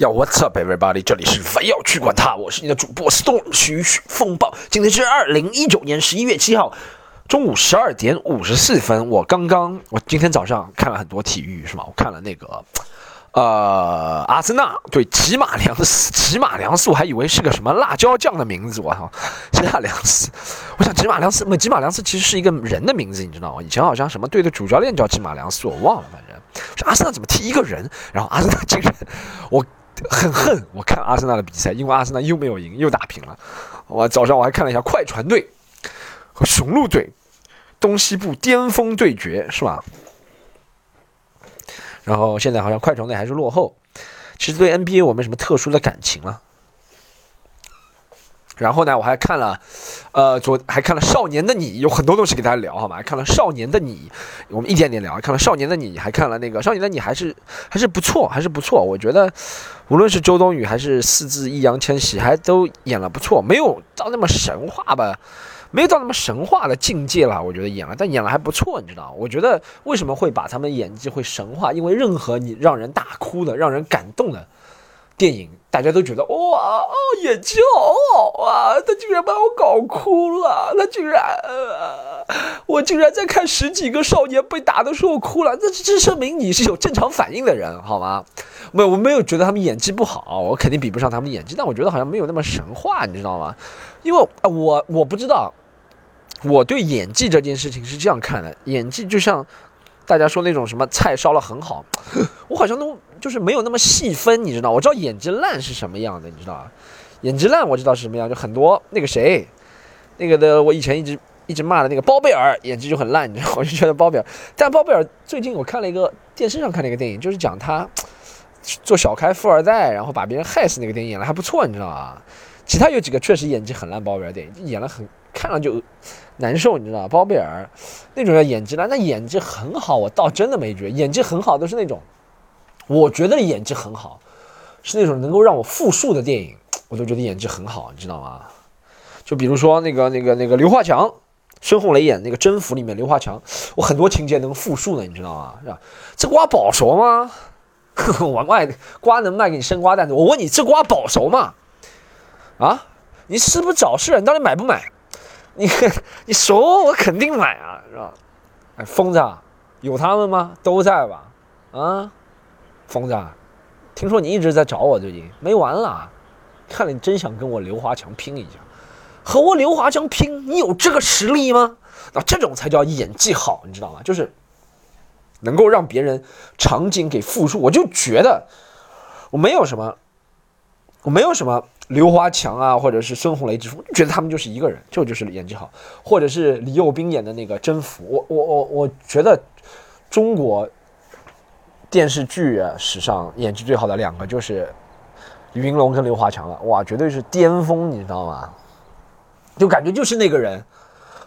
Yo, what's up, everybody？这里是非要去管他，我是你的主播 Storm 徐徐风暴。今天是二零一九年十一月七号中午十二点五十四分。我刚刚，我今天早上看了很多体育，是吗？我看了那个，呃，阿森纳对吉马良斯，吉马良斯，我还以为是个什么辣椒酱的名字，我操，吉马良斯。我想吉马良斯，那吉马良斯其实是一个人的名字，你知道吗？以前好像什么队的主教练叫吉马良斯，我忘了，反正。阿森纳怎么踢一个人？然后阿森纳竟然，我。很恨我看阿森纳的比赛，因为阿森纳又没有赢，又打平了。我早上我还看了一下快船队和雄鹿队东西部巅峰对决，是吧？然后现在好像快船队还是落后。其实对 NBA 我没什么特殊的感情了。然后呢，我还看了，呃，昨还看了《少年的你》，有很多东西给大家聊，好吗？看了《少年的你》，我们一点点聊。看了《少年的你》，还看了那个《少年的你》，还是还是不错，还是不错。我觉得，无论是周冬雨还是四字易烊千玺，还都演了不错，没有到那么神话吧，没有到那么神话的境界了。我觉得演了，但演了还不错，你知道？我觉得为什么会把他们演技会神话？因为任何你让人大哭的、让人感动的。电影大家都觉得哇哦演技好好啊，他竟然把我搞哭了，他竟然，呃，我竟然在看十几个少年被打的时候哭了，那这这证明你是有正常反应的人好吗？没有，我没有觉得他们演技不好，我肯定比不上他们演技，但我觉得好像没有那么神话，你知道吗？因为我我不知道，我对演技这件事情是这样看的，演技就像。大家说那种什么菜烧了很好，我好像都就是没有那么细分，你知道？我知道演技烂是什么样的，你知道吧？演技烂我知道是什么样，就很多那个谁，那个的我以前一直一直骂的那个包贝尔演技就很烂，你知道？我就觉得包贝尔，但包贝尔最近我看了一个电视上看了一个电影，就是讲他做小开富二代，然后把别人害死那个电影演的还不错，你知道吧？其他有几个确实演技很烂，包贝尔电影演了很看了就。难受，你知道吧？包贝尔那种叫演技烂，那演技很好，我倒真的没觉得演技很好，都是那种我觉得演技很好，是那种能够让我复述的电影，我都觉得演技很好，你知道吗？就比如说那个那个那个刘华强，孙红雷演那个《征服》里面刘华强，我很多情节能复述的，你知道吗？是吧？这瓜保熟吗？我卖瓜能卖给你生瓜蛋子？我问你，这瓜保熟吗？啊？你是不是找事？你到底买不买？你 你熟我肯定买啊，是吧？哎，疯子，有他们吗？都在吧？啊，疯子，听说你一直在找我，最近没完了？看来你真想跟我刘华强拼一下，和我刘华强拼，你有这个实力吗？那这种才叫演技好，你知道吗？就是能够让别人场景给复述。我就觉得我没有什么，我没有什么。刘华强啊，或者是孙红雷之父，觉得他们就是一个人，这就是演技好，或者是李幼斌演的那个《征服》，我我我我觉得中国电视剧史上演技最好的两个就是云龙跟刘华强了，哇，绝对是巅峰，你知道吗？就感觉就是那个人，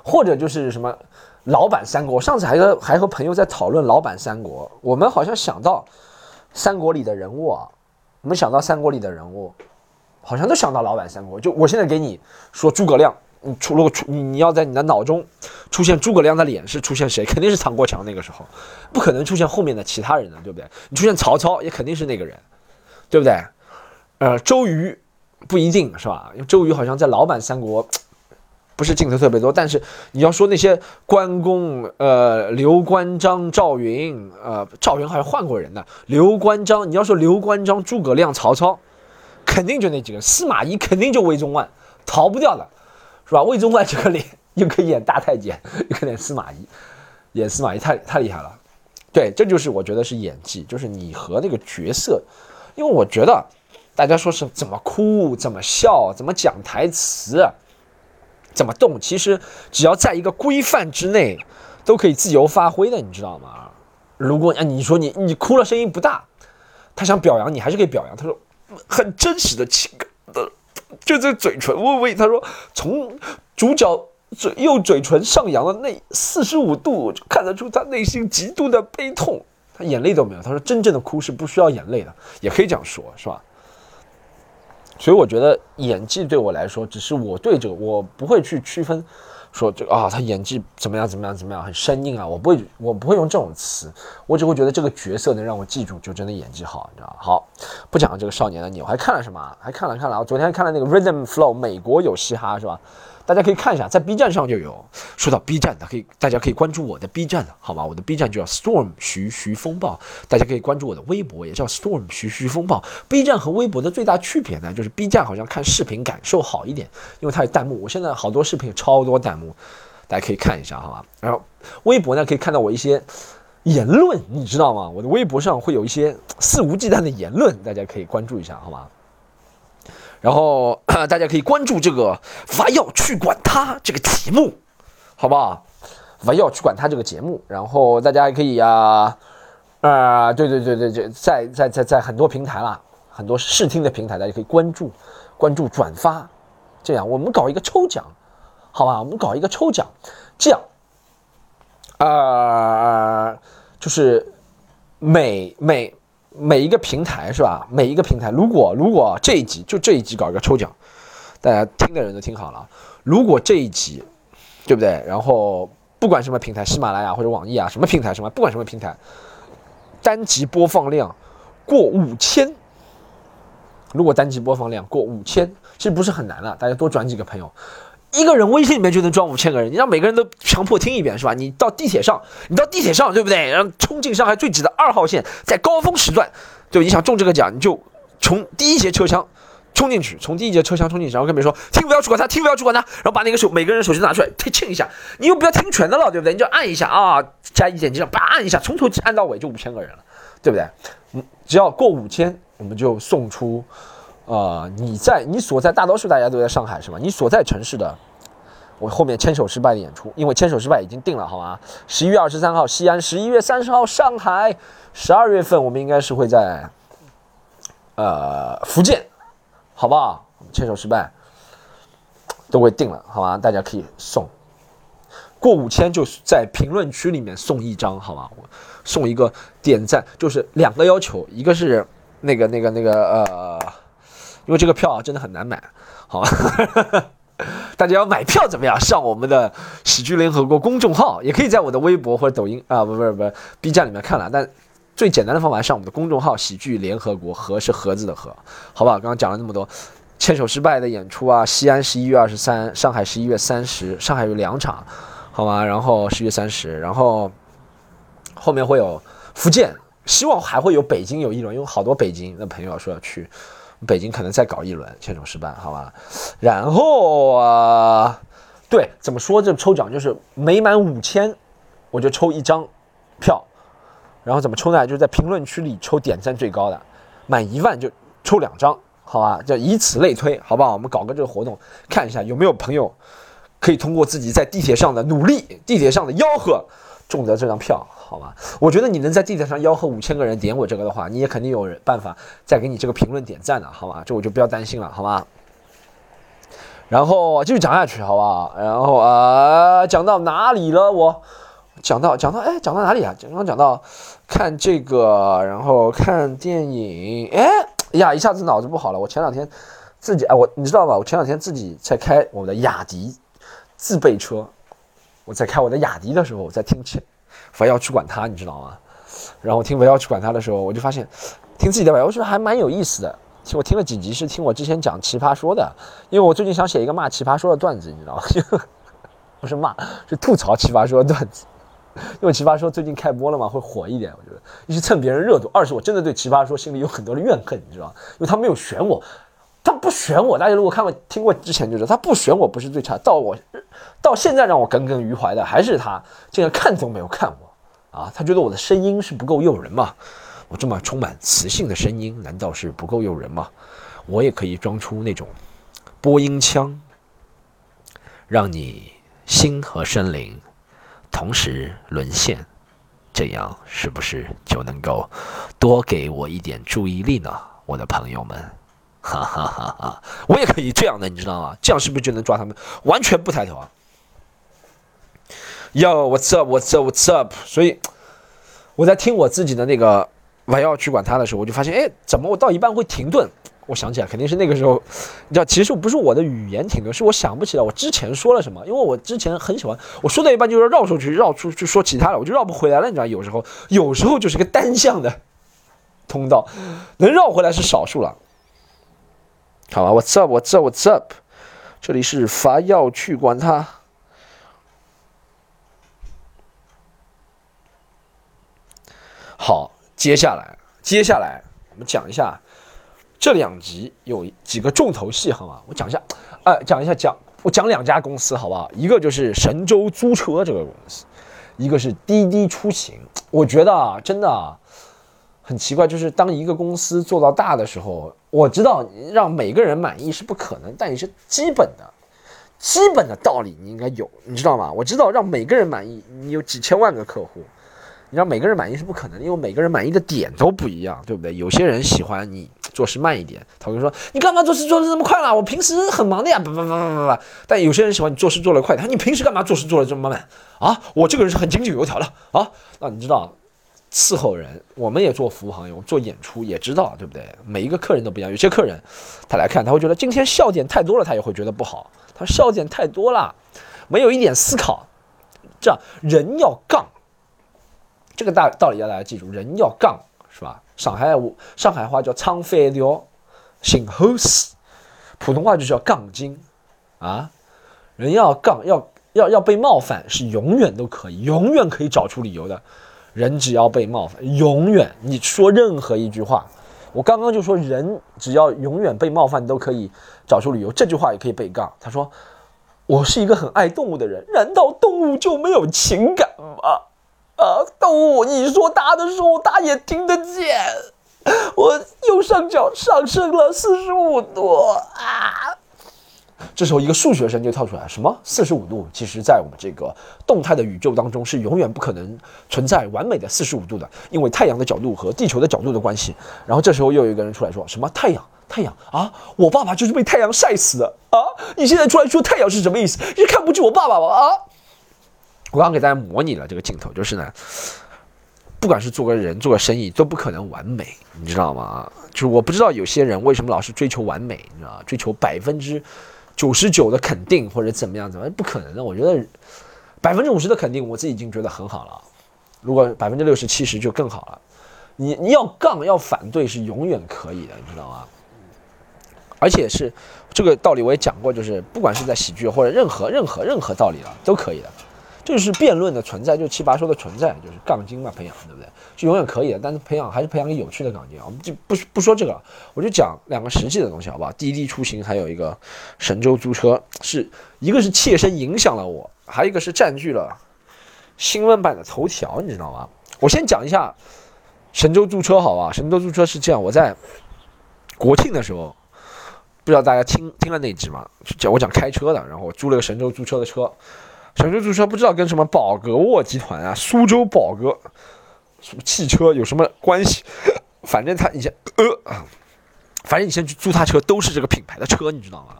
或者就是什么老版三国，上次还和还和朋友在讨论老版三国，我们好像想到三国里的人物啊，我们想到三国里的人物。好像都想到老版三国，就我现在给你说诸葛亮，你出如果出你你要在你的脑中出现诸葛亮的脸是出现谁？肯定是唐国强那个时候，不可能出现后面的其他人的，对不对？你出现曹操也肯定是那个人，对不对？呃，周瑜不一定是吧？因为周瑜好像在老版三国不是镜头特别多，但是你要说那些关公，呃，刘关张赵云，呃，赵云好像换过人的，刘关张，你要说刘关张诸葛亮曹操。肯定就那几个，司马懿肯定就魏忠万，逃不掉的，是吧？魏忠万这个脸又可以演大太监，又可以演司马懿，演司马懿太太厉害了。对，这就是我觉得是演技，就是你和那个角色，因为我觉得大家说是怎么哭、怎么笑、怎么讲台词、怎么动，其实只要在一个规范之内，都可以自由发挥的，你知道吗？如果啊，你说你你哭了声音不大，他想表扬你还是可以表扬，他说。很真实的情感的，就这嘴唇微微，他说从主角嘴右嘴唇上扬的那四十五度，就看得出他内心极度的悲痛，他眼泪都没有。他说真正的哭是不需要眼泪的，也可以这样说，是吧？所以我觉得演技对我来说，只是我对这个我不会去区分说这个啊，他演技怎么样怎么样怎么样，很生硬啊。我不会，我不会用这种词，我只会觉得这个角色能让我记住，就真的演技好，你知道？好，不讲这个少年的你，我还看了什么？还看了看了，我昨天看了那个 Rhythm Flow，美国有嘻哈是吧？大家可以看一下，在 B 站上就有。说到 B 站的，可以大家可以关注我的 B 站，好吗？我的 B 站就叫 Storm 徐徐风暴，大家可以关注我的微博，也叫 Storm 徐徐风暴。B 站和微博的最大区别呢，就是 B 站好像看视频感受好一点，因为它有弹幕。我现在好多视频超多弹幕，大家可以看一下，好吧？然后微博呢，可以看到我一些言论，你知道吗？我的微博上会有一些肆无忌惮的言论，大家可以关注一下，好吗？然后 大家可以关注这个“伐要去管他”这个节目，好不好？“伐要去管他”这个节目，然后大家还可以啊，啊，对对对对对，在在在在很多平台啦，很多视听的平台，大家可以关注、关注、转发，这样我们搞一个抽奖，好吧？我们搞一个抽奖，这样，啊，就是每每。每一个平台是吧？每一个平台，如果如果这一集就这一集搞一个抽奖，大家听的人都听好了。如果这一集，对不对？然后不管什么平台，喜马拉雅或者网易啊，什么平台什么，不管什么平台，单集播放量过五千，如果单集播放量过五千，其实不是很难了，大家多转几个朋友。一个人微信里面就能装五千个人，你让每个人都强迫听一遍是吧？你到地铁上，你到地铁上对不对？然后冲进上海最挤的二号线，在高峰时段，对，你想中这个奖，你就从第一节车厢冲进去，从第一节车厢冲进去，然后跟别人说听不要去管他，听不要去管他，然后把那个手每个人手机拿出来，听一下，你又不要听全的了，对不对？你就按一下啊，加一点击上，叭按一下，从头按到尾就五千个人了，对不对？嗯，只要过五千，我们就送出。呃，你在你所在，大多数大家都在上海是吧？你所在城市的，我后面牵手失败的演出，因为牵手失败已经定了，好吗？十一月二十三号西安，十一月三十号上海，十二月份我们应该是会在，呃，福建，好不好？牵手失败都会定了，好吗？大家可以送，过五千就在评论区里面送一张，好吗？我送一个点赞，就是两个要求，一个是那个那个那个呃。因为这个票真的很难买，好吧？大家要买票怎么样？上我们的喜剧联合国公众号，也可以在我的微博或者抖音啊，不不不 B 站里面看了。但最简单的方法上我们的公众号“喜剧联合国”，和是盒子的盒，好吧？刚刚讲了那么多，牵手失败的演出啊，西安十一月二十三，上海十一月三十，上海有两场，好吗？然后十一月三十，然后后面会有福建，希望还会有北京有一轮，因为好多北京的朋友说要去。北京可能再搞一轮牵手失败，好吧？然后啊，对，怎么说这抽奖就是每满五千，我就抽一张票。然后怎么抽呢？就是在评论区里抽点赞最高的，满一万就抽两张，好吧？就以此类推，好不好？我们搞个这个活动，看一下有没有朋友可以通过自己在地铁上的努力、地铁上的吆喝，中得这张票。好吧，我觉得你能在地铁上吆喝五千个人点我这个的话，你也肯定有人办法再给你这个评论点赞的，好吧？这我就不要担心了，好吧？然后继续讲下去，好不好？然后啊，讲到哪里了？我讲到讲到哎，讲到哪里啊？刚刚讲到看这个，然后看电影，哎呀，一下子脑子不好了。我前两天自己哎，我你知道吧？我前两天自己在开我的雅迪自备车，我在开我的雅迪的时候，我在听前。不要去管他，你知道吗？然后我听不要去管他的时候，我就发现听自己的吧，我觉得还蛮有意思的。其实我听了几集是听我之前讲奇葩说的，因为我最近想写一个骂奇葩说的段子，你知道吗？不是骂，是吐槽奇葩说的段子。因为奇葩说最近开播了嘛，会火一点。我觉得一是蹭别人热度，二是我真的对奇葩说心里有很多的怨恨，你知道吗？因为他没有选我，他不选我。大家如果看过听过之前就知道，他不选我不是最差，到我到现在让我耿耿于怀的还是他竟然看都没有看我。啊，他觉得我的声音是不够诱人吗？我这么充满磁性的声音，难道是不够诱人吗？我也可以装出那种播音腔，让你心和身灵同时沦陷，这样是不是就能够多给我一点注意力呢？我的朋友们，哈哈哈哈！我也可以这样的，你知道吗？这样是不是就能抓他们？完全不抬头啊！Yo, what's up? 所以我在听我自己的那个，我要去管他的时候，我就发现，哎，怎么我到一半会停顿？我想起来，肯定是那个时候，你知道，其实不是我的语言停顿，是我想不起来我之前说了什么，因为我之前很喜欢，我说到一半就是绕出去，绕出去说其他的，我就绕不回来了，你知道，有时候，有时候就是个单向的通道，能绕回来是少数了。好吧，What's up？What's up？What's up？这里是伐要去管他。好，接下来，接下来我们讲一下这两集有几个重头戏，好吗？我讲一下，哎，讲一下，讲我讲两家公司，好不好？一个就是神州租车这个公司，一个是滴滴出行。我觉得啊，真的啊很奇怪，就是当一个公司做到大的时候，我知道让每个人满意是不可能，但也是基本的、基本的道理你应该有，你知道吗？我知道让每个人满意，你有几千万个客户。你让每个人满意是不可能，因为每个人满意的点都不一样，对不对？有些人喜欢你做事慢一点，他会说你干嘛做事做的这么快了？我平时很忙的呀，不不不不不不。但有些人喜欢你做事做得快，他说你平时干嘛做事做的这么慢啊？我这个人是很井井有条的啊。那你知道，伺候人，我们也做服务行业，我们做演出也知道，对不对？每一个客人都不一样，有些客人他来看，他会觉得今天笑点太多了，他也会觉得不好。他笑点太多了，没有一点思考，这样人要杠。这个大道理要大家记住，人要杠是吧？上海上海话叫唱反调，行后死，普通话就叫杠精啊！人要杠，要要要被冒犯是永远都可以，永远可以找出理由的。人只要被冒犯，永远你说任何一句话，我刚刚就说人只要永远被冒犯都可以找出理由，这句话也可以被杠。他说我是一个很爱动物的人，难道动物就没有情感吗？啊，动物，你说大的时候，它也听得见。我右上角上升了四十五度啊！这时候，一个数学生就跳出来：什么四十五度？其实，在我们这个动态的宇宙当中，是永远不可能存在完美的四十五度的，因为太阳的角度和地球的角度的关系。然后这时候又有一个人出来说：什么太阳？太阳啊！我爸爸就是被太阳晒死的啊！你现在出来说太阳是什么意思？你看不起我爸爸吗？啊！我刚刚给大家模拟了这个镜头，就是呢，不管是做个人做个生意，都不可能完美，你知道吗？就是我不知道有些人为什么老是追求完美，你知道吗？追求百分之九十九的肯定或者怎么样怎么样，不可能的。我觉得百分之五十的肯定，我自己已经觉得很好了。如果百分之六十七十就更好了。你你要杠要反对是永远可以的，你知道吗？而且是这个道理我也讲过，就是不管是在喜剧或者任何任何任何道理了都可以的。就是辩论的存在，就奇葩说的存在，就是杠精嘛，培养，对不对？是永远可以的，但是培养还是培养个有趣的杠精。我们就不不说这个，我就讲两个实际的东西，好不好？滴滴出行还有一个神州租车，是一个是切身影响了我，还有一个是占据了新闻版的头条，你知道吗？我先讲一下神州租车，好吧？神州租车是这样，我在国庆的时候，不知道大家听听了那集吗？讲我讲开车的，然后租了个神州租车的车。神州租车不知道跟什么宝格沃集团啊、苏州宝格汽车有什么关系？反正他以前呃，反正你先去租他车都是这个品牌的车，你知道吗？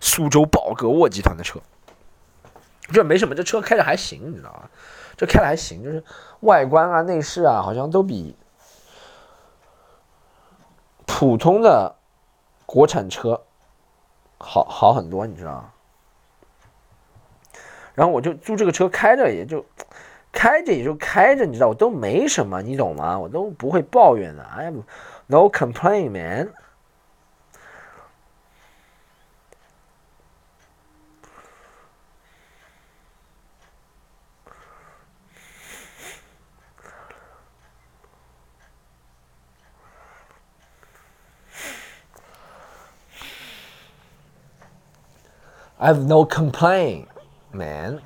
苏州宝格沃集团的车，这没什么，这车开着还行，你知道吗？这开的还行，就是外观啊、内饰啊，好像都比普通的国产车好好很多，你知道吗？然后我就租这个车开着，也就开着也就开着，你知道我都没什么，你懂吗？我都不会抱怨的。I have no complaint, man. I have no complaint. Man，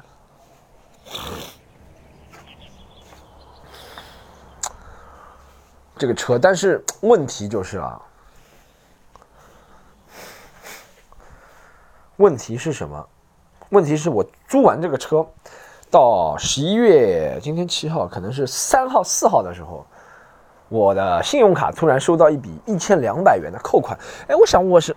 这个车，但是问题就是啊，问题是什么？问题是我租完这个车，到十一月，今天七号，可能是三号、四号的时候，我的信用卡突然收到一笔一千两百元的扣款。哎，我想我是。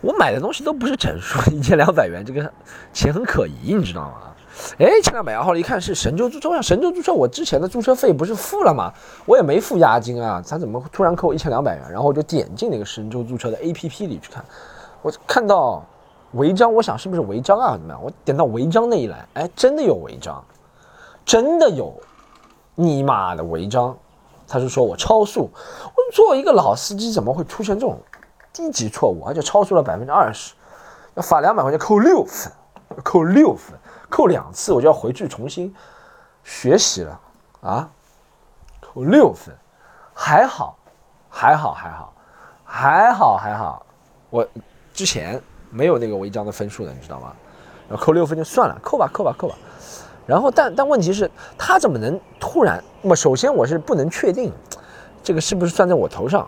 我买的东西都不是整数，一千两百元，这个钱很可疑，你知道吗？哎，一千两百元，后来一看是神州租车，神州租车，我之前的租车费不是付了吗？我也没付押金啊，他怎么突然扣我一千两百元？然后我就点进那个神州租车的 APP 里去看，我看到违章，我想是不是违章啊？怎么样？我点到违章那一栏，哎，真的有违章，真的有，你妈的违章！他是说我超速，我作为一个老司机，怎么会出现这种低级错误？而且超速了百分之二十，要罚两百块钱，扣六分，扣六分。扣两次我就要回去重新学习了啊！扣六分，还好，还好，还好，还好，还好。我之前没有那个违章的分数的，你知道吗？然后扣六分就算了，扣吧，扣吧，扣吧。然后，但但问题是，他怎么能突然？那么首先我是不能确定这个是不是算在我头上，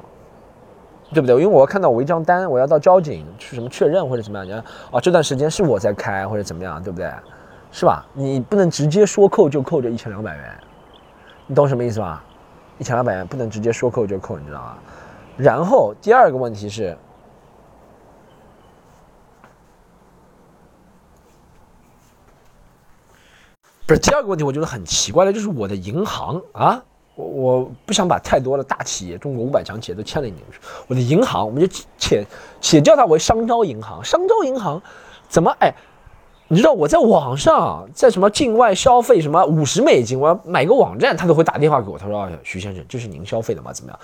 对不对？因为我要看到违章单，我要到交警去什么确认或者怎么样？你看啊，这段时间是我在开或者怎么样，对不对？是吧？你不能直接说扣就扣这一千两百元，你懂什么意思吧？一千两百元不能直接说扣就扣，你知道吗？然后第二个问题是，不是第二个问题，我觉得很奇怪的，就是我的银行啊，我我不想把太多的大企业、中国五百强企业都牵连进去。我的银行，我们就且且叫它为商招银行，商招银行怎么哎？你知道我在网上在什么境外消费什么五十美金，我要买个网站，他都会打电话给我。他说：“徐先生，这是您消费的吗？怎么样？”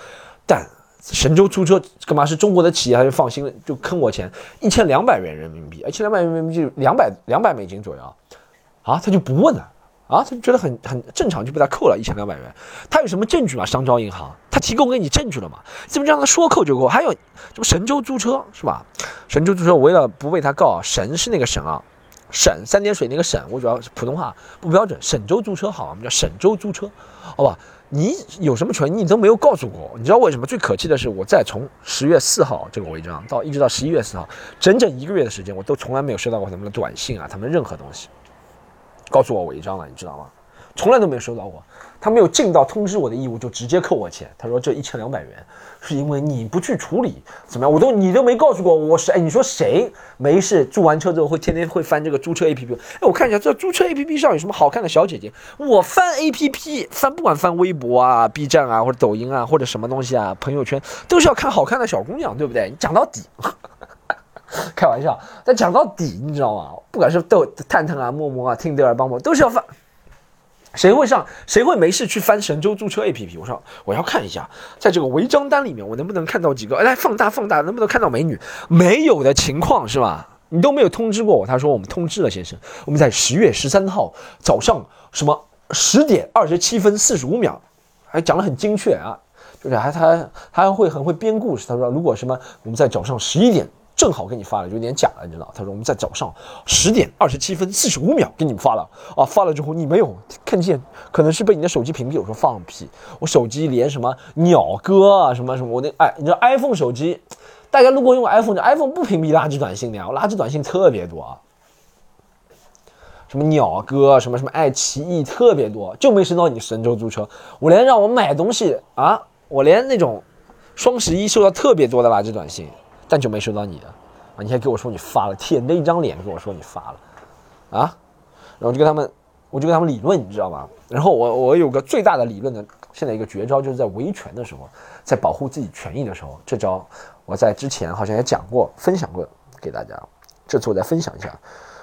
但神州租车干嘛是中国的企业，他就放心了，就坑我钱一千两百元人民币，一千两百元人民币两百两百美金左右啊，他就不问了啊，他就觉得很很正常，就被他扣了一千两百元。他有什么证据吗？商招银行他提供给你证据了吗？怎么让他说扣就扣？还有这不神州租车是吧？神州租车，为了不被他告，神是那个神啊。省三点水那个省，我主要是普通话不标准。省州租车好，我们叫省州租车，好吧？你有什么权益你都没有告诉过我，你知道为什么？最可气的是，我在从十月四号这个违章到一直到十一月四号，整整一个月的时间，我都从来没有收到过他们的短信啊，他们任何东西告诉我违章了，你知道吗？从来都没有收到过。他没有尽到通知我的义务，就直接扣我钱。他说这一千两百元是因为你不去处理，怎么样？我都你都没告诉过我是哎，你说谁没事租完车之后会天天会翻这个租车 APP？哎，我看一下这租车 APP 上有什么好看的小姐姐。我翻 APP 翻不管翻微博啊、B 站啊或者抖音啊或者什么东西啊，朋友圈都是要看好看的小姑娘，对不对？你讲到底，开玩笑，但讲到底，你知道吗？不管是豆探探啊、陌陌啊、听德尔帮我都是要翻。谁会上？谁会没事去翻神州租车 APP？我说我要看一下，在这个违章单里面，我能不能看到几个？来放大放大，能不能看到美女？没有的情况是吧？你都没有通知过我。他说我们通知了，先生，我们在十月十三号早上什么十点二十七分四十五秒，还讲得很精确啊，就是还他他还会很会编故事。他说如果什么我们在早上十一点。正好给你发了，有点假了，你知道？他说我们在早上十点二十七分四十五秒给你们发了啊，发了之后你没有看见，可能是被你的手机屏蔽。我说放屁，我手机连什么鸟哥啊什么什么，我那哎，你知道 iPhone 手机，大家如果用 iPhone，iPhone 不屏蔽垃圾短信的呀，我垃圾短信特别多啊，什么鸟哥什么什么爱奇艺特别多，就没收到你神州租车，我连让我买东西啊，我连那种双十一收到特别多的垃圾短信。但就没收到你的啊！你还给我说你发了，舔着一张脸跟我说你发了，啊！然后就跟他们，我就跟他们理论，你知道吗？然后我我有个最大的理论的，现在一个绝招就是在维权的时候，在保护自己权益的时候，这招我在之前好像也讲过，分享过给大家。这次我再分享一下，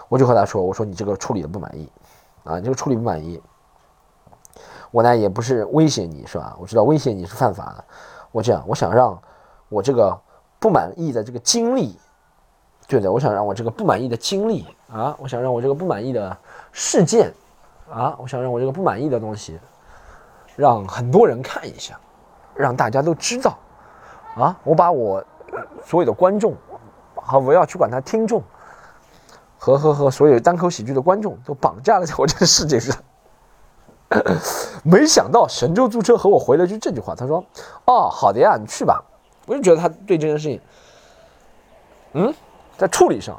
我就和他说，我说你这个处理的不满意，啊，你这个处理不满意，我呢也不是威胁你是吧？我知道威胁你是犯法的，我这样，我想让我这个。不满意的这个经历，对的，我想让我这个不满意的经历啊，我想让我这个不满意的事件啊，我想让我这个不满意的东西，让很多人看一下，让大家都知道啊，我把我所有的观众和我要去管他听众和和和所有单口喜剧的观众都绑架了在我这个世界上。没想到神州租车和我回了句这句话，他说：“哦，好的呀，你去吧。”我就觉得他对这件事情，嗯，在处理上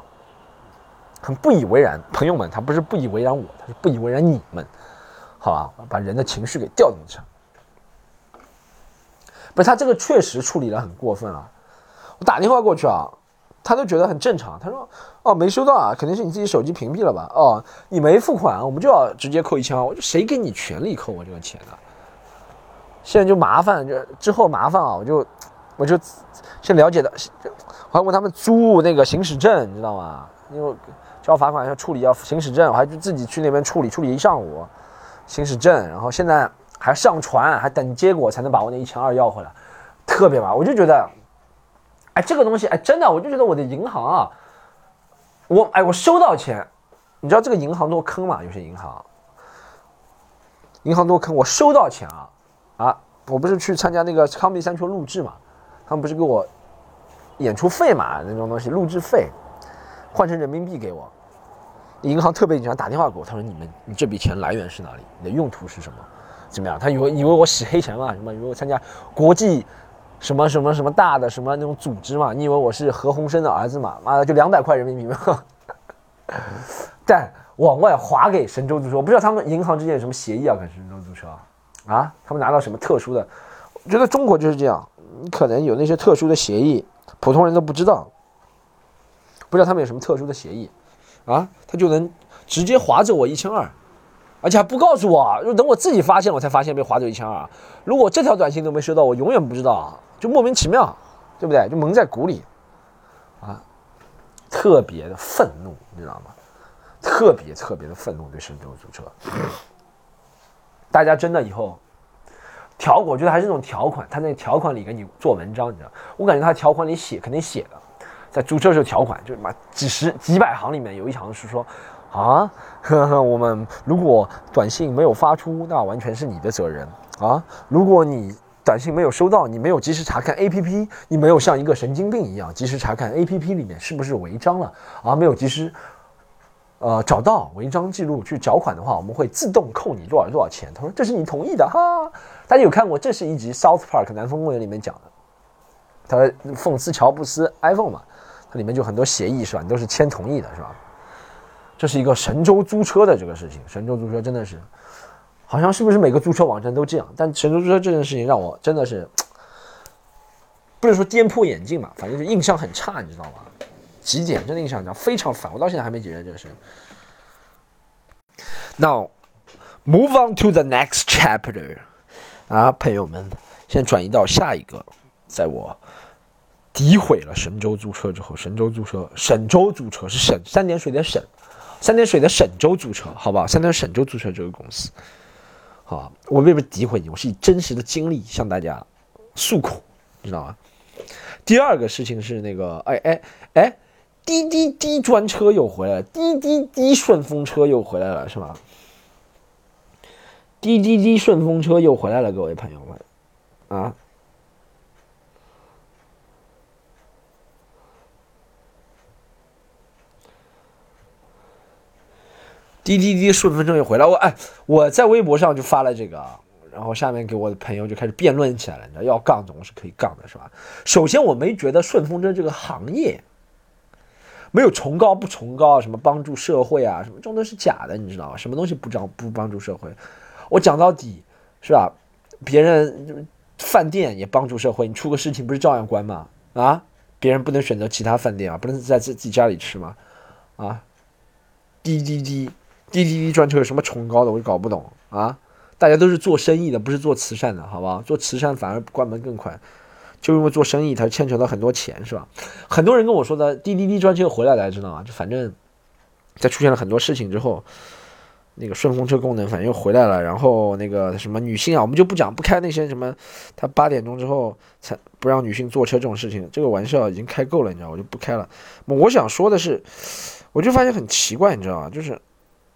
很不以为然。朋友们，他不是不以为然我，他是不以为然你们，好吧？把人的情绪给调动起来。不是他这个确实处理的很过分啊！我打电话过去啊，他都觉得很正常。他说：“哦，没收到啊，肯定是你自己手机屏蔽了吧？哦，你没付款，我们就要直接扣一千二。我就谁给你权利扣我这个钱呢？现在就麻烦，就之后麻烦啊，我就我就先了解的，我还问他们租那个行驶证，你知道吗？因为交罚款要处理要行驶证，我还自己去那边处理，处理一上午行驶证，然后现在还上传，还等结果才能把我那一千二要回来，特别麻烦。我就觉得。”哎，这个东西，哎，真的，我就觉得我的银行啊，我，哎，我收到钱，你知道这个银行多坑吗？有些银行，银行多坑，我收到钱啊，啊，我不是去参加那个康碧山丘录制嘛，他们不是给我演出费嘛，那种东西，录制费，换成人民币给我，银行特别紧张打电话给我，他说你们，你这笔钱来源是哪里？你的用途是什么？怎么样？他以为以为我洗黑钱嘛？什么？以为我参加国际？什么什么什么大的什么那种组织嘛？你以为我是何鸿燊的儿子嘛？妈的，就两百块人民币嘛！但往外划给神州租车，我不知道他们银行之间有什么协议啊？跟神州租车啊？他们拿到什么特殊的？我觉得中国就是这样，你可能有那些特殊的协议，普通人都不知道，不知道他们有什么特殊的协议啊？他就能直接划走我一千二。而且还不告诉我，就等我自己发现，我才发现被划走一千二。如果这条短信都没收到，我永远不知道，就莫名其妙，对不对？就蒙在鼓里，啊，特别的愤怒，你知道吗？特别特别的愤怒，对神州租车。大家真的以后条，我觉得还是那种条款，他那条款里给你做文章，你知道？我感觉他条款里写肯定写的，在租车时候条款，就是妈几十几百行里面有一行是说。啊，呵呵，我们如果短信没有发出，那完全是你的责任啊！如果你短信没有收到，你没有及时查看 APP，你没有像一个神经病一样及时查看 APP 里面是不是违章了啊？没有及时，呃，找到违章记录去缴款的话，我们会自动扣你多少多少钱。他说这是你同意的哈。大家有看过？这是一集《South Park 南风公园》里面讲的，他讽刺乔布斯 iPhone 嘛，它里面就很多协议是吧？你都是签同意的是吧？这是一个神州租车的这个事情，神州租车真的是，好像是不是每个租车网站都这样？但神州租车这件事情让我真的是，不能说颠破眼镜嘛，反正就印象很差，你知道吗？极简真的印象，非常烦，我到现在还没解决这个事。Now move on to the next chapter，啊，朋友们，现在转移到下一个，在我。诋毁了神州租车之后，神州租车，沈州租车是沈三点水的沈，三点水的沈州租车，好吧，三点沈州租车这个公司，好，我为什么诋毁你？我是以真实的经历向大家诉苦，知道吗？第二个事情是那个，哎哎哎，滴滴滴专车又回来了，滴滴滴顺风车又回来了，是吧？滴滴滴顺风车又回来了，各位朋友们，啊。滴滴滴顺风车又回来，我哎，我在微博上就发了这个，然后下面给我的朋友就开始辩论起来了。你知道，要杠总是可以杠的，是吧？首先，我没觉得顺风车这个行业没有崇高不崇高，什么帮助社会啊，什么这都是假的，你知道吗？什么东西不帮不帮助社会？我讲到底是吧？别人饭店也帮助社会，你出个事情不是照样关吗？啊，别人不能选择其他饭店啊，不能在自自己家里吃吗？啊，滴滴滴。滴滴滴专车有什么崇高的？我就搞不懂啊！大家都是做生意的，不是做慈善的，好吧？做慈善反而关门更快，就因为做生意，他牵扯到很多钱，是吧？很多人跟我说的滴滴滴专车回来了，知道吗？就反正，在出现了很多事情之后，那个顺风车功能反正又回来了。然后那个什么女性啊，我们就不讲，不开那些什么，他八点钟之后才不让女性坐车这种事情，这个玩笑已经开够了，你知道，我就不开了。我想说的是，我就发现很奇怪，你知道吗？就是。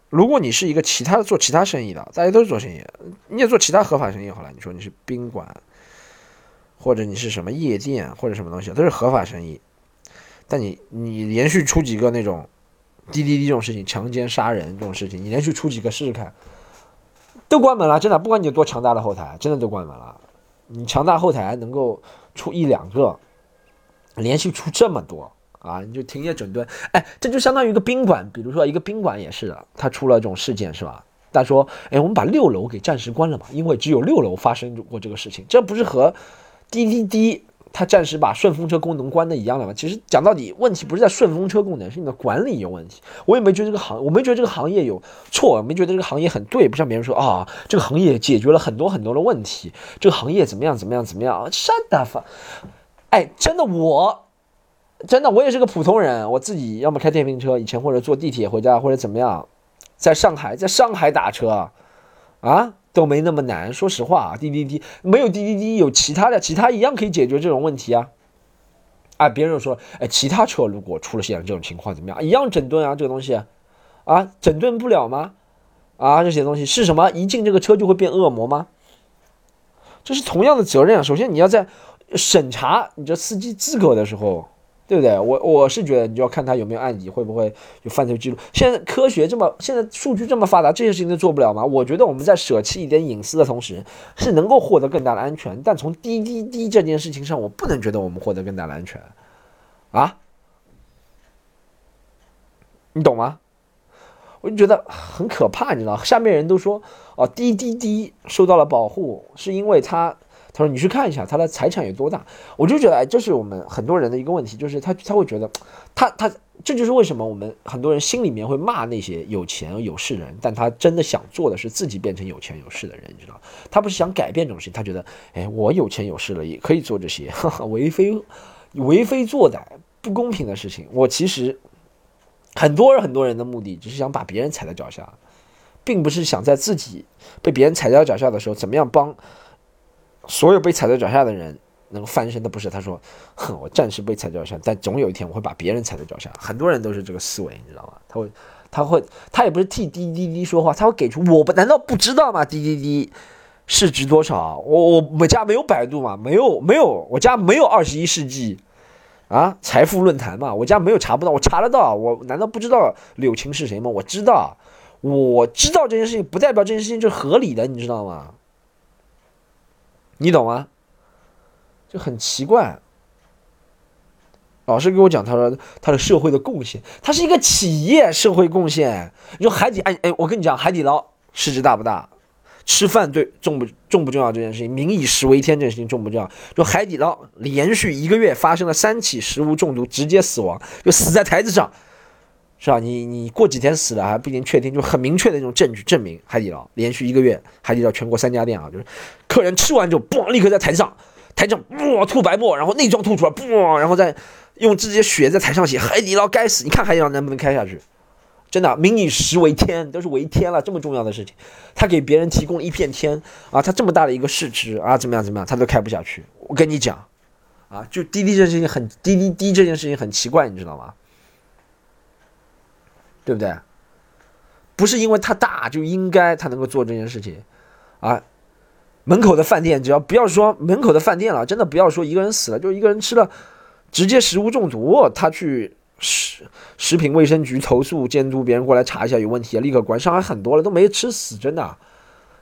如果你是一个其他的做其他生意的，大家都是做生意，你也做其他合法生意好了。你说你是宾馆，或者你是什么夜店或者什么东西，都是合法生意。但你你连续出几个那种滴滴滴这种事情，强奸杀人这种事情，你连续出几个试试看，都关门了。真的，不管你有多强大的后台，真的都关门了。你强大后台能够出一两个，连续出这么多。啊，你就停业整顿，哎，这就相当于一个宾馆，比如说一个宾馆也是的，它出了这种事件是吧？他说，哎，我们把六楼给暂时关了嘛，因为只有六楼发生过这个事情，这不是和滴滴滴它暂时把顺风车功能关的一样了嘛？其实讲到底，问题不是在顺风车功能，是你的管理有问题。我也没觉得这个行，我没觉得这个行业有错，没觉得这个行业很对，不像别人说啊，这个行业解决了很多很多的问题，这个行业怎么样怎么样怎么样？山大发，哎，真的我，真的我也是个普通人，我自己要么开电瓶车，以前或者坐地铁回家或者怎么样，在上海，在上海打车，啊。都没那么难，说实话啊，滴滴滴没有滴滴滴，有其他的，其他一样可以解决这种问题啊。啊，别人说，哎，其他车如果出了现这种情况怎么样？一样整顿啊，这个东西，啊，整顿不了吗？啊，这些东西是什么？一进这个车就会变恶魔吗？这是同样的责任啊。首先你要在审查你这司机资格的时候。对不对？我我是觉得你就要看他有没有案底，会不会有犯罪记录。现在科学这么，现在数据这么发达，这些事情都做不了吗？我觉得我们在舍弃一点隐私的同时，是能够获得更大的安全。但从滴滴滴这件事情上，我不能觉得我们获得更大的安全，啊？你懂吗？我就觉得很可怕，你知道？下面人都说哦，滴滴滴受到了保护，是因为他。他说：“你去看一下他的财产有多大。”我就觉得，哎，这是我们很多人的一个问题，就是他他会觉得，他他这就是为什么我们很多人心里面会骂那些有钱有势的人，但他真的想做的是自己变成有钱有势的人，你知道他不是想改变这种事情，他觉得，哎，我有钱有势了，也可以做这些 为非为非作歹、不公平的事情。我其实很多人很多人的目的，只是想把别人踩在脚下，并不是想在自己被别人踩在脚下的时候，怎么样帮。所有被踩在脚下的人能翻身的不是他说，哼，我暂时被踩在脚下，但总有一天我会把别人踩在脚下。很多人都是这个思维，你知道吗？他会，他会，他也不是替滴滴滴说话，他会给出我不难道不知道吗？滴滴滴市值多少？我我我家没有百度嘛，没有没有，我家没有二十一世纪啊财富论坛嘛，我家没有查不到，我查得到，我难道不知道柳青是谁吗？我知道，我知道这件事情不代表这件事情就是合理的，你知道吗？你懂吗？就很奇怪。老师给我讲，他说他的社会的贡献，他是一个企业社会贡献。你说海底哎哎，我跟你讲，海底捞市值大不大？吃饭对重不重不重要？这件事情，民以食为天，这件事情重不重要？就海底捞连续一个月发生了三起食物中毒，直接死亡，就死在台子上。是吧？你你过几天死了还不一定确定，就很明确的那种证据证明海底捞连续一个月，海底捞全国三家店啊，就是客人吃完之后，嘣，立刻在台上，台上哇吐白沫，然后内脏吐出来，嘣，然后再用自己的血在台上写海底捞该死。你看海底捞能不能开下去？真的，民以食为天，都是为天了，这么重要的事情，他给别人提供了一片天啊，他这么大的一个市值啊，怎么样怎么样，他都开不下去。我跟你讲，啊，就滴滴这件事情很滴滴滴这件事情很奇怪，你知道吗？对不对？不是因为它大就应该它能够做这件事情，啊，门口的饭店只要不要说门口的饭店了，真的不要说一个人死了，就一个人吃了，直接食物中毒，他去食食品卫生局投诉监督，别人过来查一下有问题，立刻关。上海很多了都没吃死，真的，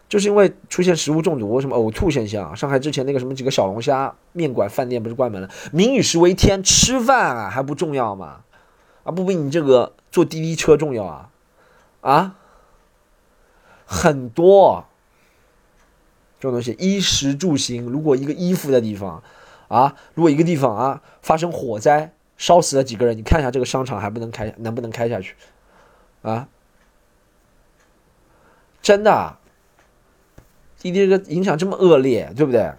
就是因为出现食物中毒，什么呕吐现象。上海之前那个什么几个小龙虾面馆饭店不是关门了？民以食为天，吃饭啊还不重要吗？啊，不比你这个。坐滴滴车重要啊，啊，很多这种东西，衣食住行。如果一个衣服的地方，啊，如果一个地方啊发生火灾，烧死了几个人，你看一下这个商场还不能开，能不能开下去？啊，真的，滴滴这个影响这么恶劣，对不对？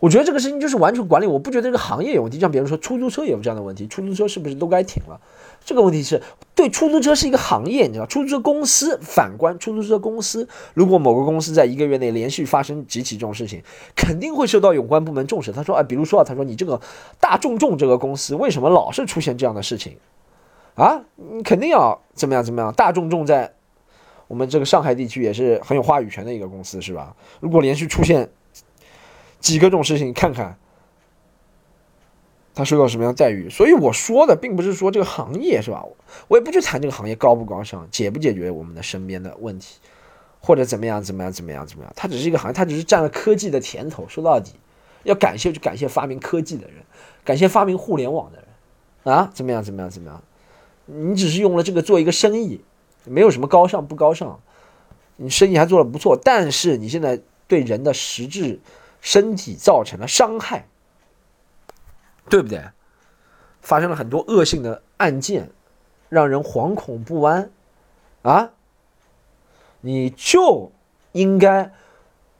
我觉得这个事情就是完全管理，我不觉得这个行业有问题。像别人说出租车也有这样的问题，出租车是不是都该停了？这个问题是对出租车是一个行业，你知道，出租车公司反观出租车公司，如果某个公司在一个月内连续发生几起这种事情，肯定会受到有关部门重视。他说，哎，比如说啊，他说你这个大众众这个公司为什么老是出现这样的事情？啊，你肯定要怎么样怎么样？大众众在我们这个上海地区也是很有话语权的一个公司，是吧？如果连续出现。几个这种事情，看看他受到什么样的待遇。所以我说的并不是说这个行业是吧？我也不去谈这个行业高不高尚，解不解决我们的身边的问题，或者怎么样怎么样怎么样怎么样。它只是一个行业，它只是占了科技的甜头。说到底，要感谢就感谢发明科技的人，感谢发明互联网的人啊！怎么样怎么样怎么样？你只是用了这个做一个生意，没有什么高尚不高尚，你生意还做的不错，但是你现在对人的实质。身体造成了伤害，对不对？发生了很多恶性的案件，让人惶恐不安，啊，你就应该，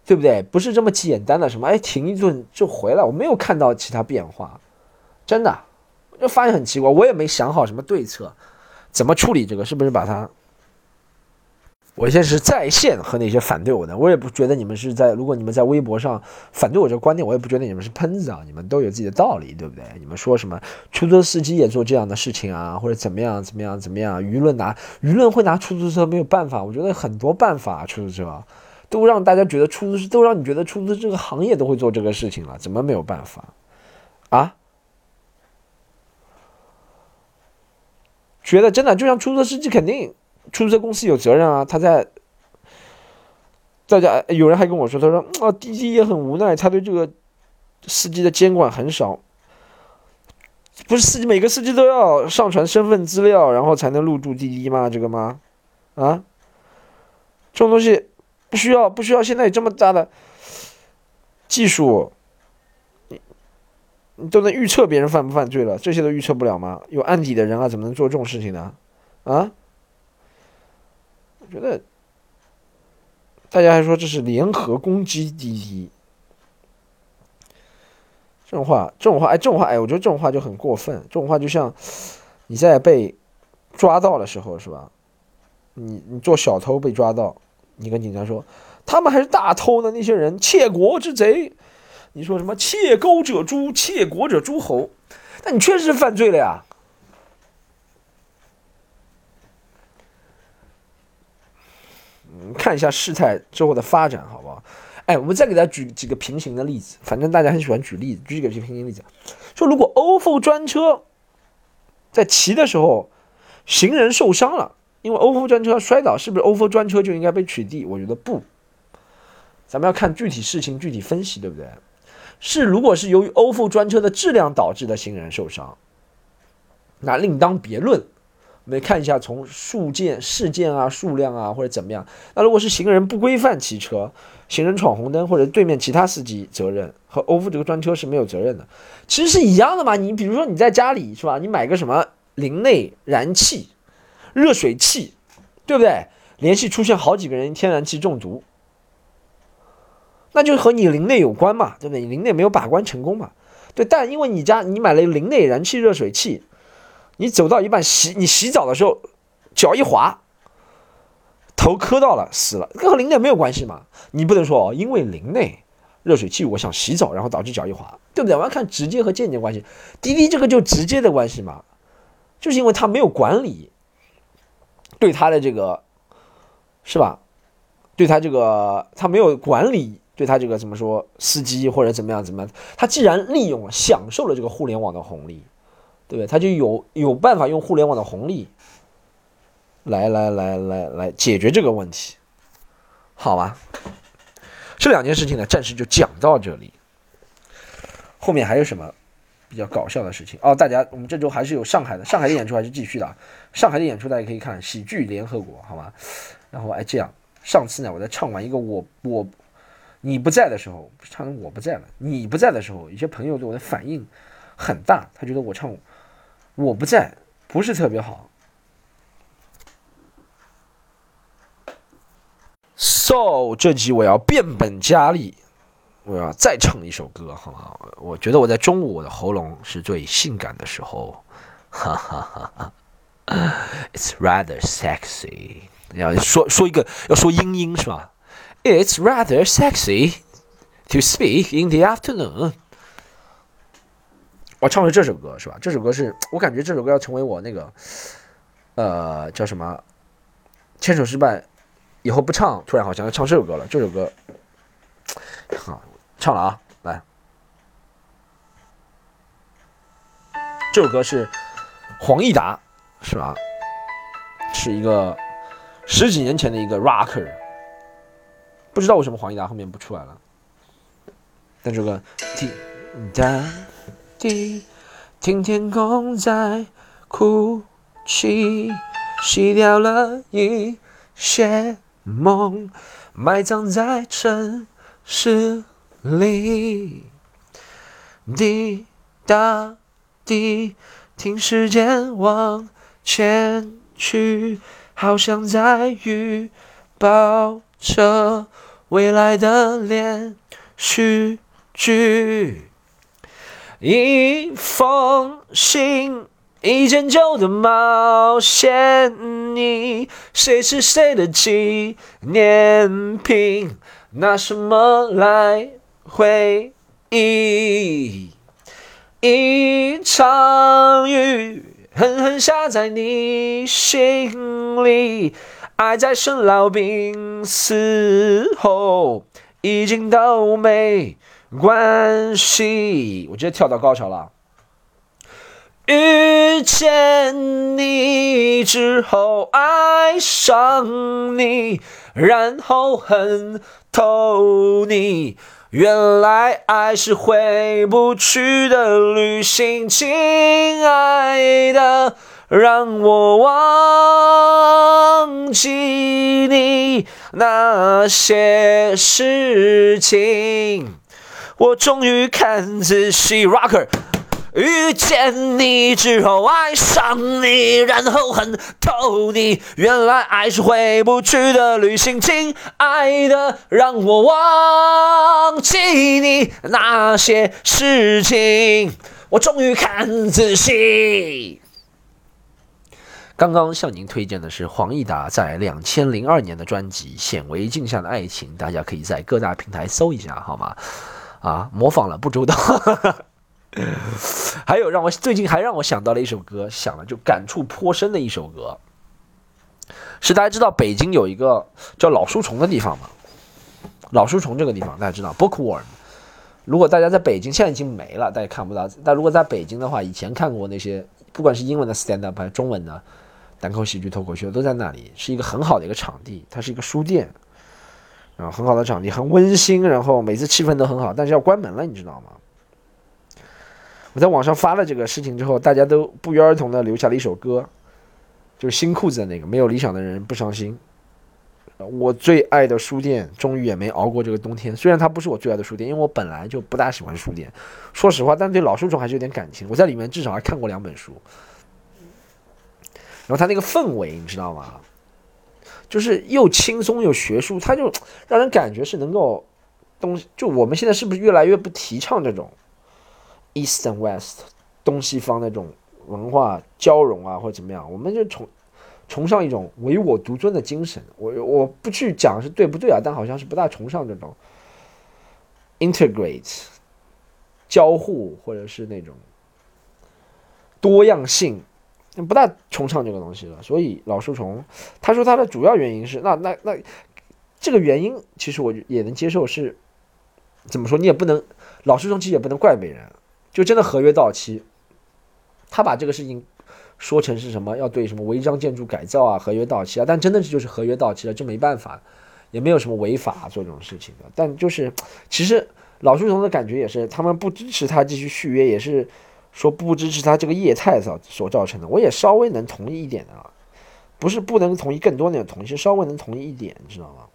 对不对？不是这么简单的什么，哎，停一顿就回来，我没有看到其他变化，真的，我就发现很奇怪，我也没想好什么对策，怎么处理这个？是不是把它？我现在是在线和那些反对我的，我也不觉得你们是在。如果你们在微博上反对我这个观点，我也不觉得你们是喷子啊，你们都有自己的道理，对不对？你们说什么出租车司机也做这样的事情啊，或者怎么样怎么样怎么样？舆论拿舆论会拿出租车没有办法，我觉得很多办法，出租车都让大家觉得出租车都让你觉得出租车这个行业都会做这个事情了，怎么没有办法啊？觉得真的就像出租车司机肯定。出租车公司有责任啊！他在大家有人还跟我说，他说啊，滴滴也很无奈，他对这个司机的监管很少。不是司机每个司机都要上传身份资料，然后才能入驻滴滴吗？这个吗？啊？这种东西不需要，不需要现在有这么大的技术，你你都能预测别人犯不犯罪了，这些都预测不了吗？有案底的人啊，怎么能做这种事情呢？啊？觉得大家还说这是联合攻击滴滴，这种话，这种话，哎，这种话，哎，我觉得这种话就很过分。这种话就像你在被抓到的时候，是吧？你你做小偷被抓到，你跟警察说他们还是大偷呢，那些人窃国之贼。你说什么窃钩者诛，窃国者诸侯？那你确实是犯罪了呀。看一下事态之后的发展，好不好？哎，我们再给大家举几个平行的例子，反正大家很喜欢举例子，举几个平行例子。说如果 ofo 专车在骑的时候，行人受伤了，因为 ofo 专车摔倒，是不是 ofo 专车就应该被取缔？我觉得不，咱们要看具体事情具体分析，对不对？是，如果是由于 ofo 专车的质量导致的行人受伤，那另当别论。我们看一下，从数件事件啊、数量啊，或者怎么样。那如果是行人不规范骑车，行人闯红灯，或者对面其他司机责任和欧付这个专车是没有责任的，其实是一样的嘛。你比如说你在家里是吧？你买个什么林内燃气、热水器，对不对？连续出现好几个人天然气中毒，那就和你林内有关嘛，对不对？你林内没有把关成功嘛？对，但因为你家你买了林内燃气热水器。你走到一半洗，你洗澡的时候脚一滑，头磕到了，死了，跟和林内没有关系嘛？你不能说哦，因为林内热水器，我想洗澡，然后导致脚一滑，对不对？我要看直接和间接关系。滴滴这个就直接的关系嘛，就是因为他没有管理，对他的这个是吧？对他这个他没有管理，对他这个怎么说司机或者怎么样怎么样？他既然利用了享受了这个互联网的红利。对不对？他就有有办法用互联网的红利，来来来来来解决这个问题，好吧？这两件事情呢，暂时就讲到这里。后面还有什么比较搞笑的事情？哦，大家，我们这周还是有上海的，上海的演出还是继续的。上海的演出大家可以看喜剧联合国，好吗？然后哎，这样，上次呢，我在唱完一个我我你不在的时候，唱我不在了，你不在的时候，一些朋友对我的反应很大，他觉得我唱。我不在，不是特别好。So 这集我要变本加厉，我要再唱一首歌，好不好？我觉得我在中午我的喉咙是最性感的时候，哈哈哈哈。It's rather sexy，要说说一个要说英音是吧？It's rather sexy to speak in the afternoon。我唱的这首歌是吧？这首歌是我感觉这首歌要成为我那个，呃，叫什么？牵手失败以后不唱，突然好像要唱这首歌了。这首歌，好，唱了啊，来，这首歌是黄义达，是吧？是一个十几年前的一个 rocker，不知道为什么黄义达后面不出来了。但这个滴答。地，听天空在哭泣，洗掉了一些梦，埋葬在城市里，滴答滴，听时间往前去，好像在预报着未来的连续剧。一封信，一件旧的毛线，你谁是谁的纪念品？拿什么来回忆？一场雨狠狠下在你心里，爱在生老病死后已经都没关系。我直接跳到高潮了。遇见你之后，爱上你，然后恨。透你，原来爱是回不去的旅行，亲爱的，让我忘记你那些事情。我终于看仔细，Rocker。遇见你之后爱上你，然后恨透你。原来爱是回不去的旅行，亲爱的，让我忘记你那些事情。我终于看仔细。刚刚向您推荐的是黄义达在两千零二年的专辑《显微镜下的爱情》，大家可以在各大平台搜一下，好吗？啊，模仿了不周到。还有让我最近还让我想到了一首歌，想了就感触颇深的一首歌，是大家知道北京有一个叫老书虫的地方吗？老书虫这个地方大家知道，Bookworm。如果大家在北京，现在已经没了，大家看不到。但如果在北京的话，以前看过那些，不管是英文的 stand up 还是中文的单口喜剧脱口秀，都在那里，是一个很好的一个场地。它是一个书店，然后很好的场地，很温馨，然后每次气氛都很好，但是要关门了，你知道吗？我在网上发了这个事情之后，大家都不约而同的留下了一首歌，就是新裤子的那个。没有理想的人不伤心。我最爱的书店终于也没熬过这个冬天。虽然它不是我最爱的书店，因为我本来就不大喜欢书店，说实话，但对老书虫还是有点感情。我在里面至少还看过两本书。然后它那个氛围，你知道吗？就是又轻松又学术，它就让人感觉是能够东西。就我们现在是不是越来越不提倡这种？East and West，东西方那种文化交融啊，或者怎么样，我们就崇崇尚一种唯我独尊的精神。我我不去讲是对不对啊，但好像是不大崇尚这种 integrate 交互或者是那种多样性，不大崇尚这个东西了。所以老树虫他说他的主要原因是那那那这个原因其实我也能接受，是怎么说你也不能老树虫其实也不能怪别人。就真的合约到期，他把这个事情说成是什么要对什么违章建筑改造啊，合约到期啊，但真的就是合约到期了，就没办法，也没有什么违法做这种事情的。但就是其实老树虫的感觉也是，他们不支持他继续续约，也是说不支持他这个业态所所造成的。我也稍微能同意一点的啊，不是不能同意更多那种同意，是稍微能同意一点，你知道吗？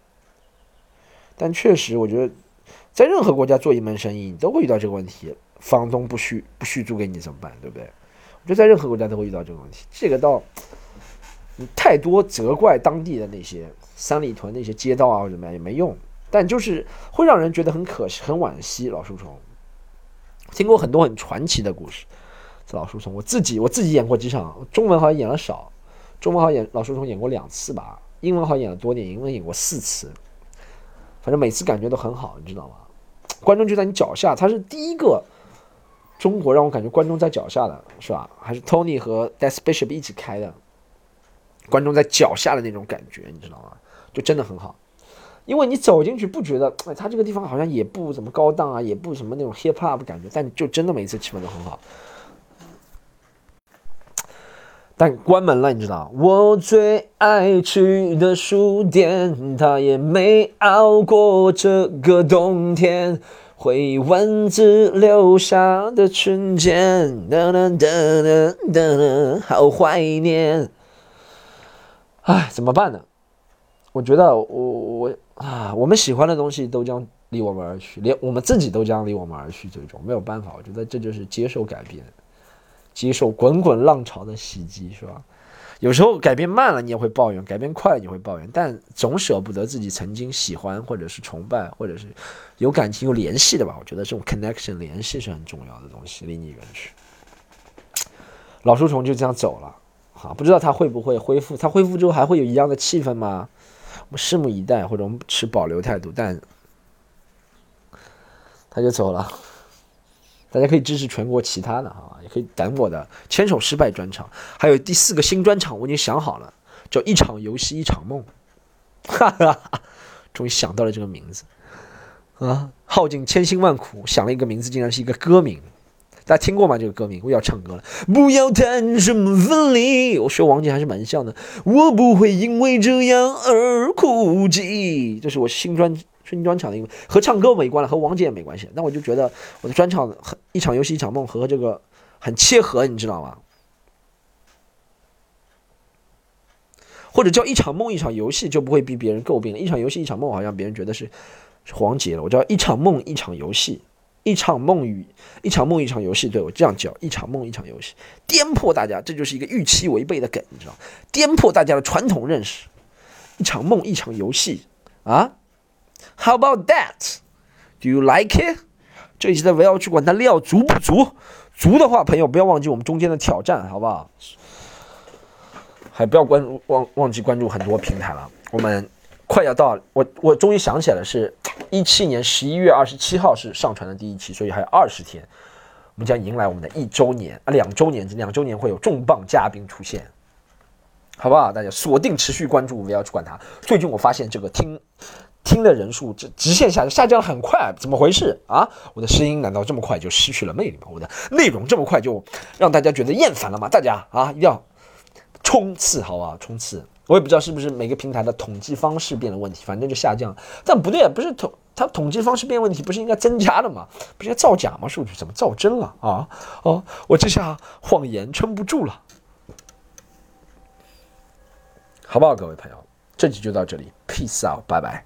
但确实，我觉得在任何国家做一门生意，你都会遇到这个问题。房东不续不续租给你怎么办？对不对？我觉得在任何国家都会遇到这个问题。这个倒，你太多责怪当地的那些三里屯那些街道啊或者怎么样也没用。但就是会让人觉得很可惜、很惋惜。老树虫，听过很多很传奇的故事。这老书虫，我自己我自己演过几场，中文好像演了少，中文好像演老书虫演过两次吧，英文好像演了多点，英文演过四次。反正每次感觉都很好，你知道吗？观众就在你脚下，他是第一个。中国让我感觉观众在脚下的是吧？还是 Tony 和 Death Bishop 一起开的，观众在脚下的那种感觉，你知道吗？就真的很好，因为你走进去不觉得，哎，他这个地方好像也不怎么高档啊，也不什么那种 hip hop 感觉，但就真的每次气氛都很好。但关门了，你知道，我最爱去的书店，它也没熬过这个冬天。回忆文字留下的瞬间，噔噔噔噔噔噔，好怀念。唉，怎么办呢？我觉得我我啊，我们喜欢的东西都将离我们而去，连我们自己都将离我们而去，最终没有办法。我觉得这就是接受改变，接受滚滚浪潮的袭击，是吧？有时候改变慢了，你也会抱怨；改变快了，你会抱怨。但总舍不得自己曾经喜欢，或者是崇拜，或者是有感情、有联系的吧？我觉得这种 connection 联系是很重要的东西。离你远去，老书虫就这样走了。好，不知道他会不会恢复？他恢复之后还会有一样的气氛吗？我拭目以待，或者我们持保留态度。但他就走了。大家可以支持全国其他的哈，也可以等我的牵手失败专场，还有第四个新专场，我已经想好了，叫一场游戏一场梦，哈哈，终于想到了这个名字啊，耗尽千辛万苦想了一个名字，竟然是一个歌名，大家听过吗？这个歌名我要唱歌了，不要谈什么分离，我学王杰还是蛮像的，我不会因为这样而哭泣，这是我新专。新专场的一个和唱歌没关了，和王杰也没关系。那我就觉得我的专场一场游戏一场梦和这个很切合，你知道吗？或者叫一场梦一场游戏就不会被别人诟病了。一场游戏一场梦好像别人觉得是是黄杰了。我叫一场梦一场游戏，一场梦与一场梦一场游戏。对我这样叫一场梦一场游戏，颠破大家，这就是一个预期违背的梗，你知道颠破大家的传统认识，一场梦一场游戏啊。How about that? Do you like it? 这一集的不要去管它料足不足，足的话，朋友不要忘记我们中间的挑战，好不好？还不要关注忘忘记关注很多平台了。我们快要到，我我终于想起来了，是一七年十一月二十七号是上传的第一期，所以还有二十天，我们将迎来我们的一周年啊，两周年，这两周年会有重磅嘉宾出现，好不好？大家锁定持续关注，不要去管它。最近我发现这个听。听的人数这直线下下降很快，怎么回事啊？我的声音难道这么快就失去了魅力吗？我的内容这么快就让大家觉得厌烦了吗？大家啊，一定要冲刺，好不好？冲刺！我也不知道是不是每个平台的统计方式变了问题，反正就下降。但不对啊，不是统它统计方式变问题，不是应该增加的吗？不是应该造假吗？数据怎么造真了啊？哦，我这下谎言撑不住了，好不好？各位朋友，这集就到这里，peace out，拜拜。